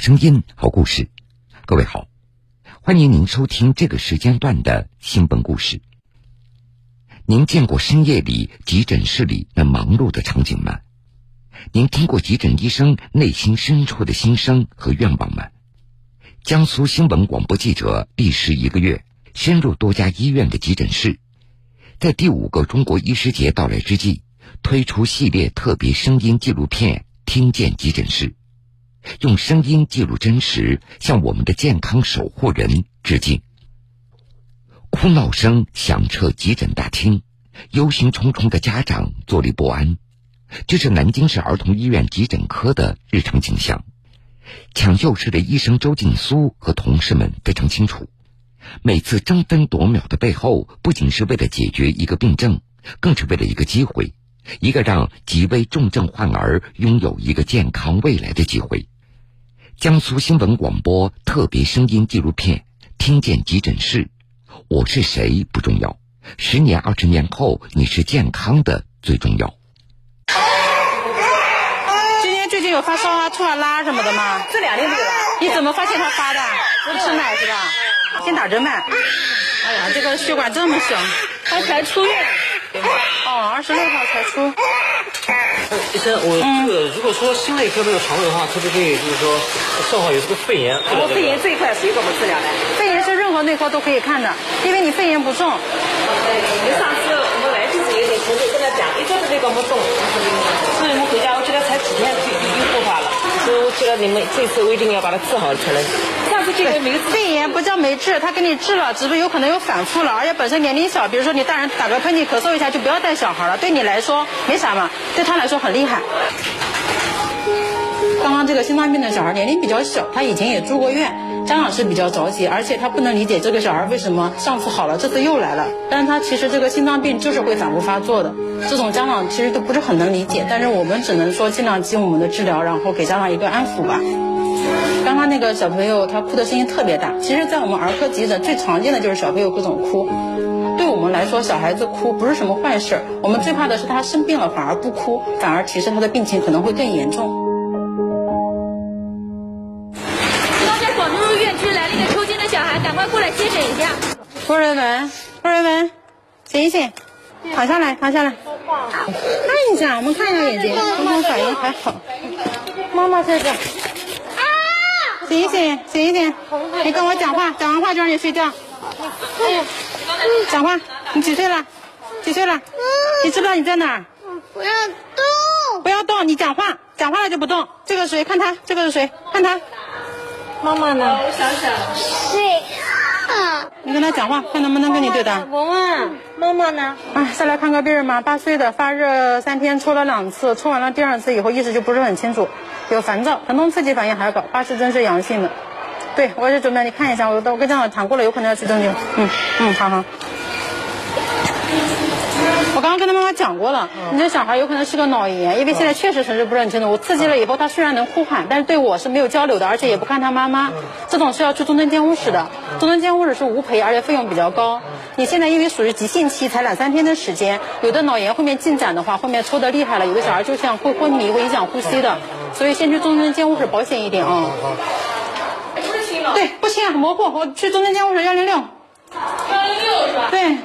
声音，好故事。各位好，欢迎您收听这个时间段的新闻故事。您见过深夜里急诊室里那忙碌的场景吗？您听过急诊医生内心深处的心声和愿望吗？江苏新闻广播记者历时一个月，深入多家医院的急诊室，在第五个中国医师节到来之际，推出系列特别声音纪录片《听见急诊室》。用声音记录真实，向我们的健康守护人致敬。哭闹声响彻急诊大厅，忧心忡忡的家长坐立不安。这是南京市儿童医院急诊科的日常景象。抢救室的医生周静苏和同事们非常清楚，每次争分夺秒的背后，不仅是为了解决一个病症，更是为了一个机会。一个让几位重症患儿拥有一个健康未来的机会。江苏新闻广播特别声音纪录片《听见急诊室》，我是谁不重要，十年、二十年后你是健康的最重要。今天最近有发烧啊、吐啊、拉什么的吗？这两天没有。你怎么发现他发的？不吃奶是吧？先打针呗。哎呀，这个血管这么小，他才出院。哦，二十六号才出。医生，我这个如果说心内科没有床位的话，可不可以就是说正好有这个肺炎？我肺炎这一块谁给我们治疗的？肺炎是任何内科都可以看的，因为你肺炎不重。你上次我们来就是有点情绪跟他讲，一说是那个不重，所以我们回家，我觉得才几天就已经复发了，所以我觉得你们这次我一定要把它治好才能。肺炎不叫没治，他给你治了，只不过有可能有反复了，而且本身年龄小，比如说你大人打个喷嚏、咳嗽一下，就不要带小孩了，对你来说没啥嘛，对他来说很厉害。刚刚这个心脏病的小孩年龄比较小，他以前也住过院，家长是比较着急，而且他不能理解这个小孩为什么上次好了，这次又来了。但是他其实这个心脏病就是会反复发作的，这种家长其实都不是很能理解，但是我们只能说尽量尽我们的治疗，然后给家长一个安抚吧。刚刚那个小朋友他哭的声音特别大，其实，在我们儿科急诊最常见的就是小朋友各种哭。对我们来说，小孩子哭不是什么坏事，我们最怕的是他生病了反而不哭，反而提示他的病情可能会更严重。刚才广州院区来了一个抽筋的小孩，赶快过来接诊一下。郭瑞文，郭瑞文，醒醒，躺下来，躺下来，看一下，我们看一下眼睛，刚刚反应还好。妈妈在这。醒一醒，醒一醒！你跟我讲话，讲完话就让你睡觉。讲话！你几岁了？几岁了？你知不知道你在哪儿？不要动！不要动！你讲话，讲话了就不动。这个谁？看他，这个是谁？看他。妈妈呢？我想想。睡啊！你跟他讲话，看能不能跟你对答。文文，妈妈呢？哎，再来看个病嘛，八岁的，发热三天，抽了两次，抽完了第二次以后意识就不是很清楚。有烦躁，疼痛刺激反应还要高，八十针是阳性的。对，我也是准备你看一下，我我跟家长谈过了，有可能要去针灸。嗯嗯，好好。我刚刚跟他妈妈讲过了，你这小孩有可能是个脑炎，因为现在确实神志不是很清楚。我刺激了以后，他虽然能呼喊，但是对我是没有交流的，而且也不看他妈妈。这种是要去重症监护室的，重症监护室是无赔，而且费用比较高。你现在因为属于急性期，才两三天的时间，有的脑炎后面进展的话，后面抽的厉害了，有的小孩就像会昏迷，会影响呼吸的。所以先去中正监护室保险一点啊。对，不轻，很模糊。我去中正监护室幺零六。幺零六是吧？对。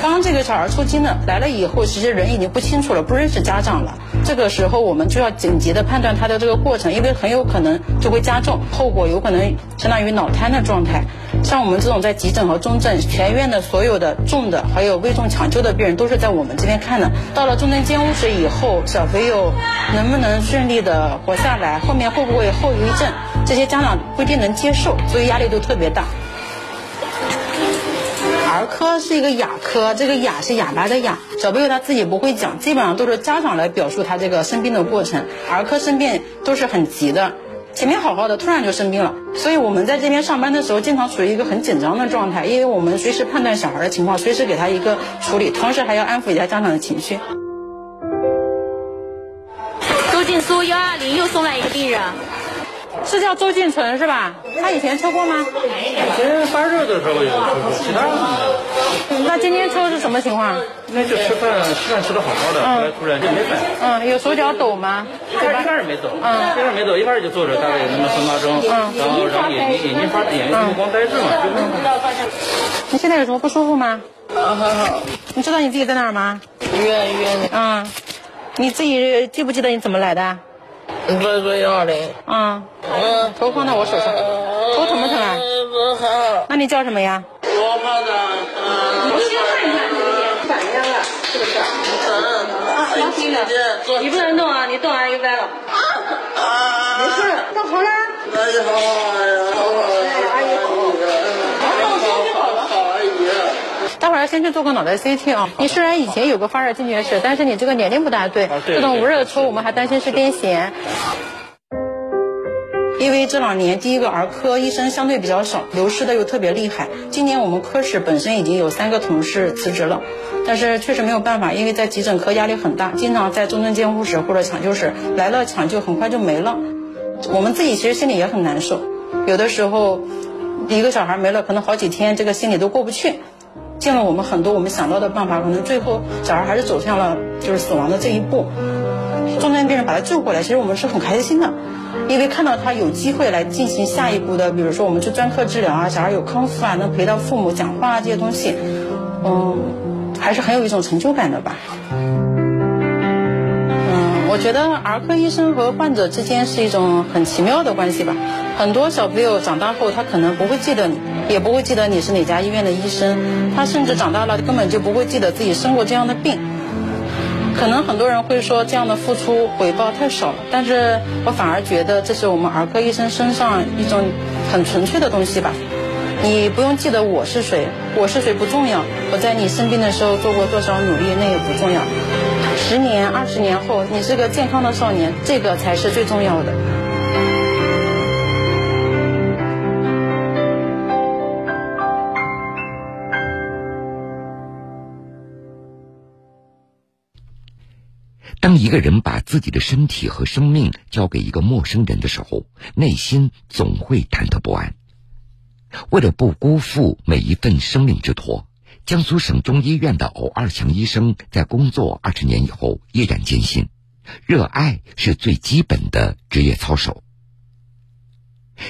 刚刚这个小孩抽筋了，来了以后，其实人已经不清楚了，不认识家长了。这个时候我们就要紧急的判断他的这个过程，因为很有可能就会加重，后果有可能相当于脑瘫的状态。像我们这种在急诊和重症全院的所有的重的还有危重抢救的病人，都是在我们这边看的。到了重症监护室以后，小朋友能不能顺利的活下来，后面会不会后遗症，这些家长不一定能接受，所以压力都特别大。儿科是一个哑科，这个哑是哑巴的哑。小朋友他自己不会讲，基本上都是家长来表述他这个生病的过程。儿科生病都是很急的，前面好好的，突然就生病了。所以我们在这边上班的时候，经常处于一个很紧张的状态，因为我们随时判断小孩的情况，随时给他一个处理，同时还要安抚一下家长的情绪。周静苏幺二零又送来一个病人。是叫周俊成是吧？他以前抽过吗？以前发热的时候有抽过，其他的没有。那今天抽是什么情况？那就吃饭吃饭吃的好好的，后来突然就没反应。嗯，有手脚抖吗？一开始一开始没抖，一开始没抖，一开始就坐着，大概有那么三八钟，然后然后眼睛眼睛发眼睛目光呆滞嘛，就你现在有什么不舒服吗？啊，还好，你知道你自己在哪儿吗？医院医院的，嗯，你自己记不记得你怎么来的？你说说幺二零，嗯，嗯，头放在我手上，头疼不疼啊？不疼，那你叫什么呀？我怕的，嗯，我先看一看你的眼反应了，是不是？疼，很听得见，做你不能动啊，你动完就歪了。啊，没事，动好啦。阿姨好好呀，好好呀，阿姨好要先去做个脑袋 CT 啊。你虽然以前有个发热惊厥史，但是你这个年龄不大对，啊对这种无热抽我们还担心是癫痫。因为这两年，第一个儿科医生相对比较少，流失的又特别厉害。今年我们科室本身已经有三个同事辞职了，但是确实没有办法，因为在急诊科压力很大，经常在重症监护室或者抢救室来了抢救，很快就没了。我们自己其实心里也很难受，有的时候一个小孩没了，可能好几天这个心里都过不去。尽了我们很多我们想到的办法，可能最后小孩还是走向了就是死亡的这一步。重症病人把他救过来，其实我们是很开心的，因为看到他有机会来进行下一步的，比如说我们去专科治疗啊，小孩有康复啊，能陪到父母讲话啊这些东西，嗯，还是很有一种成就感的吧。嗯，我觉得儿科医生和患者之间是一种很奇妙的关系吧。很多小朋友长大后，他可能不会记得你，也不会记得你是哪家医院的医生，他甚至长大了根本就不会记得自己生过这样的病。可能很多人会说这样的付出回报太少了，但是我反而觉得这是我们儿科医生身上一种很纯粹的东西吧。你不用记得我是谁，我是谁不重要，我在你生病的时候做过多少努力那也不重要。十年、二十年后，你是个健康的少年，这个才是最重要的。当一个人把自己的身体和生命交给一个陌生人的时候，内心总会忐忑不安。为了不辜负每一份生命之托，江苏省中医院的欧二强医生在工作二十年以后依然坚信，热爱是最基本的职业操守。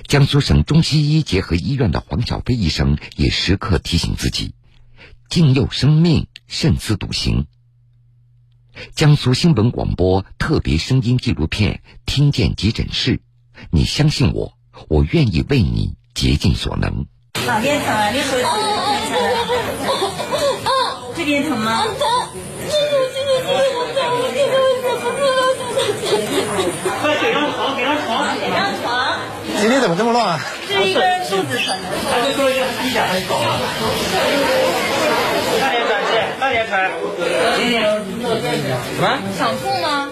江苏省中西医结合医院的黄小飞医生也时刻提醒自己：敬佑生命，慎思笃行。江苏新闻广播特别声音纪录片《听见急诊室》，你相信我，我愿意为你竭尽所能。哪边疼啊？你手指头看一下来。这边疼吗？快给张床，给张床。给张床。今天怎么这么乱啊？是一个人肚子疼。还会做一个低甲还搞啊？什么？想吐吗？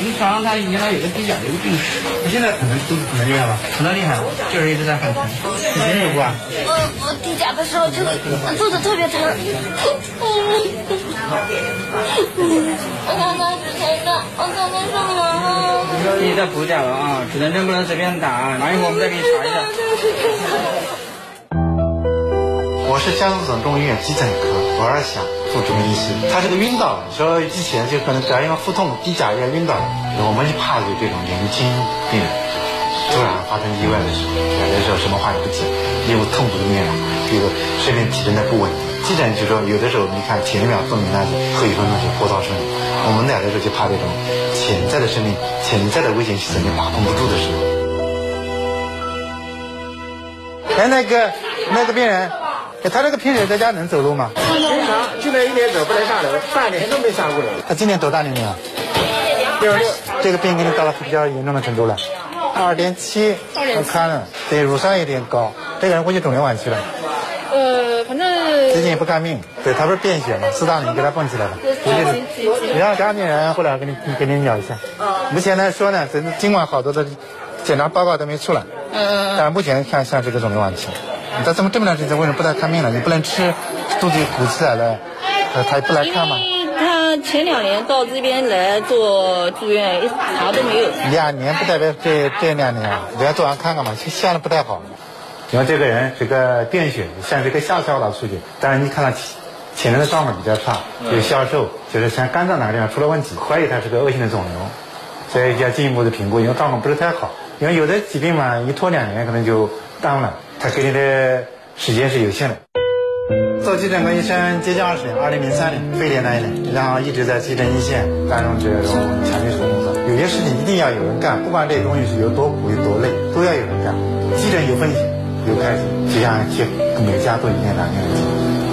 你床上他原来有个低甲的一个病史，他现在可能肚子可能厉害吧？疼得厉害，就是一直在很疼。以前有过啊？我我低甲的时候就肚子特别疼。我刚开始才的，我刚刚上完了。你在补甲了啊，只能针不能随便打，拿一会儿我们再给你查一下。我是江苏省中医院急诊科罗二祥副主任医师，他这个晕倒，说之前就可能主要因为腹痛、低甲液晕倒了，我们就怕有这种年轻病人突然发生意外的时候，有的时候什么话也不讲，因为痛苦的面容，一个睡眠体征的不稳定。急诊就说有的时候你看前一秒昏迷那是后一分钟就波涛汹涌，我们来的时候就怕这种潜在的生命、潜在的危险系统你把控不住的时候。哎，那个那个病人，他这个贫人在家能走路吗？平常就那一年走不能下楼，半年都没下过楼。他今年多大年龄啊？六十六。这个病给你到了比较严重的程度了，二点七，我看了，对，乳酸有点高，这个人估计肿瘤晚期了。呃，反正最近也不看病，对他不是便血嘛，适当你给他蹦起来了，估计是。你让家里人过来给你给你聊一下。目前来说呢，这尽管好多的检查报告都没出来，嗯但是目前看像这个肿瘤晚期。你这么这么长时间为什么不来看病了？你不能吃，肚子鼓起来了，呃他也不来看嘛。因为他前两年到这边来做住院，一啥都没有。两年不代表这这两年，人家做完看看嘛，现在不太好。因为这个人是个便血，像这个下消导出去，但是你看他前面的状况比较差，有消瘦，就是像肝脏哪个地方出了问题，怀疑他是个恶性的肿瘤，所以要进一步的评估，因为状况不是太好。因为有的疾病嘛，一拖两年可能就耽误了，他给你的时间是有限的。做急诊科医生接近二十年，二零零三年非典那一年，然后一直在急诊一线担任这种抢救室工作。有些事情一定要有人干，不管这东西是有多苦有多累，都要有人干。急诊有风险。有开心，就像去每家都一样难念的经，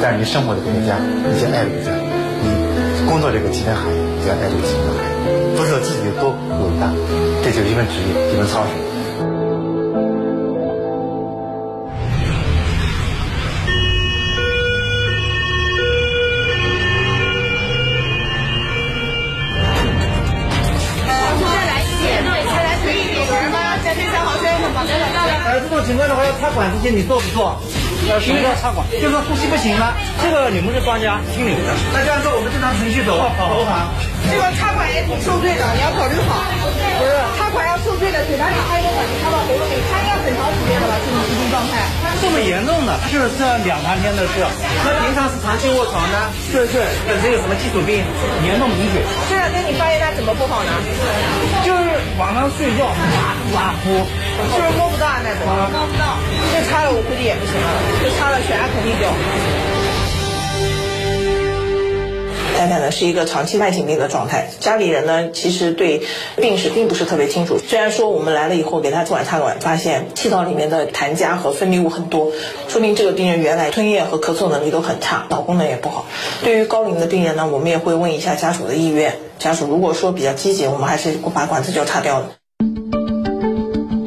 但是你生活的这个家，你就爱这个家，你工作这个急诊行业，你就要爱这个急诊，不是说自己有多伟大，这就是一份职业，一份操守。呃，这种情况的话要插管这些你做不做？要什么叫插管？就是说呼吸不行了，这个你们是专家，听你们的。那这样做我们正常程序走，好不好？这个插管也挺受罪的，你要考虑好。不是，插管要受罪的，嘴巴里插一个管子插到喉咙里，插应该很长时间了吧？这种疾病状态。这么严重的，就是这两三天的事。那平常是长期卧床的？是是。本身有什么基础病？严重贫血。这两天你发现他怎么不好呢？就是晚上睡觉哇哇呼，就是摸不到啊？那种摸不到。这插了我估计也不行了，这插了血压肯定掉。太太呢是一个长期慢性病的状态，家里人呢其实对病史并不是特别清楚。虽然说我们来了以后给他做完插管，发现气道里面的痰痂和分泌物很多，说明这个病人原来吞咽和咳嗽能力都很差，脑功能也不好。对于高龄的病人呢，我们也会问一下家属的意愿。家属如果说比较积极，我们还是把管子就插掉了。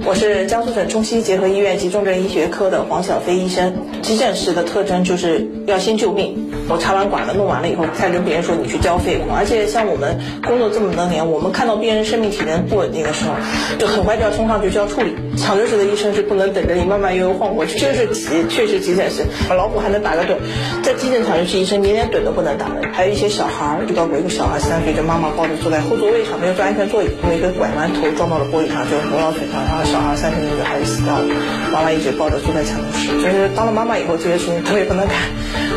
我是江苏省中西医结合医院急重症医学科的黄小飞医生。急诊室的特征就是要先救命。我插完管了，弄完了以后，再跟别人说你去交费。而且像我们工作这么多年，我们看到病人生命体征不稳定的时候，就很快就要冲上去就要处理。抢救室的医生是不能等着你慢慢悠悠晃过去，就是急，确实急诊室。老虎还能打个盹，在急诊抢救室医生连连盹都不能打的。还有一些小孩儿，遇到过一个小孩三岁，就妈妈抱着坐在后座位上，没有坐安全座椅，因为一个拐弯头撞到了玻璃上，就磨到腿上，然后小孩三岁的女孩就死掉了。妈妈一直抱着坐在抢救室，就是当了妈妈以后，这些事情特别不能干，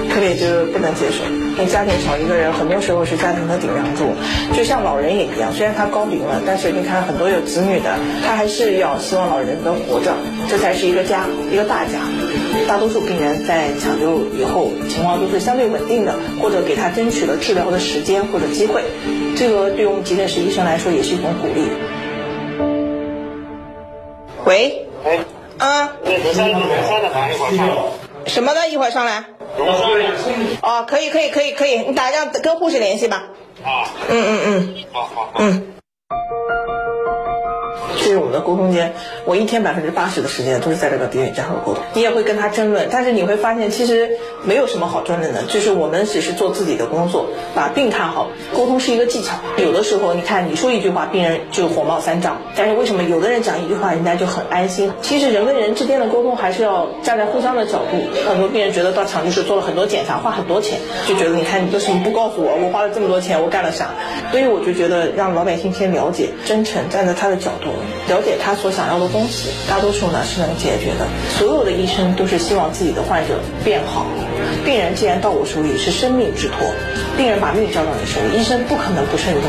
特别就是不能接受。因为家庭少一个人，很多时候是家庭的顶梁柱，就像老人也一样。虽然他高龄了，但是你看很多有子女的，他还是要希望老人能活着，这才是一个家，一个大家。大多数病人在抢救以后，情况都是相对稳定的，或者给他争取了治疗的时间或者机会。这个对我们急诊室医生来说也是一种鼓励。喂，哎，啊，什么的？一会儿上来。哦，可以，可以，可以，可以，你打让跟护士联系吧。啊。嗯嗯嗯。好好。嗯。我的沟通间，我一天百分之八十的时间都是在这个病人家和沟通。你也会跟他争论，但是你会发现其实没有什么好争论的，就是我们只是做自己的工作，把病看好。沟通是一个技巧，有的时候你看你说一句话，病人就火冒三丈，但是为什么有的人讲一句话，人家就很安心？其实人跟人之间的沟通还是要站在互相的角度。很多病人觉得到抢救室做了很多检查，花很多钱，就觉得你看你为什么不告诉我？我花了这么多钱，我干了啥？所以我就觉得让老百姓先了解，真诚站在他的角度。了解他所想要的东西，大多数呢是能解决的。所有的医生都是希望自己的患者变好。病人既然到我手里是生命之托，病人把命交到你手里，医生不可能不慎重。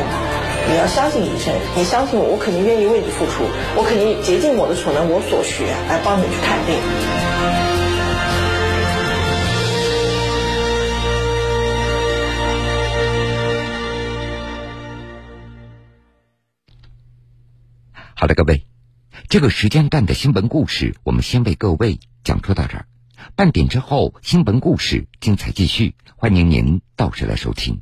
你要相信医生，你相信我，我肯定愿意为你付出，我肯定竭尽我的所能，我所学来帮你去看病。好的，各位，这个时间段的新闻故事，我们先为各位讲述到这儿。半点之后，新闻故事精彩继续，欢迎您到时来收听。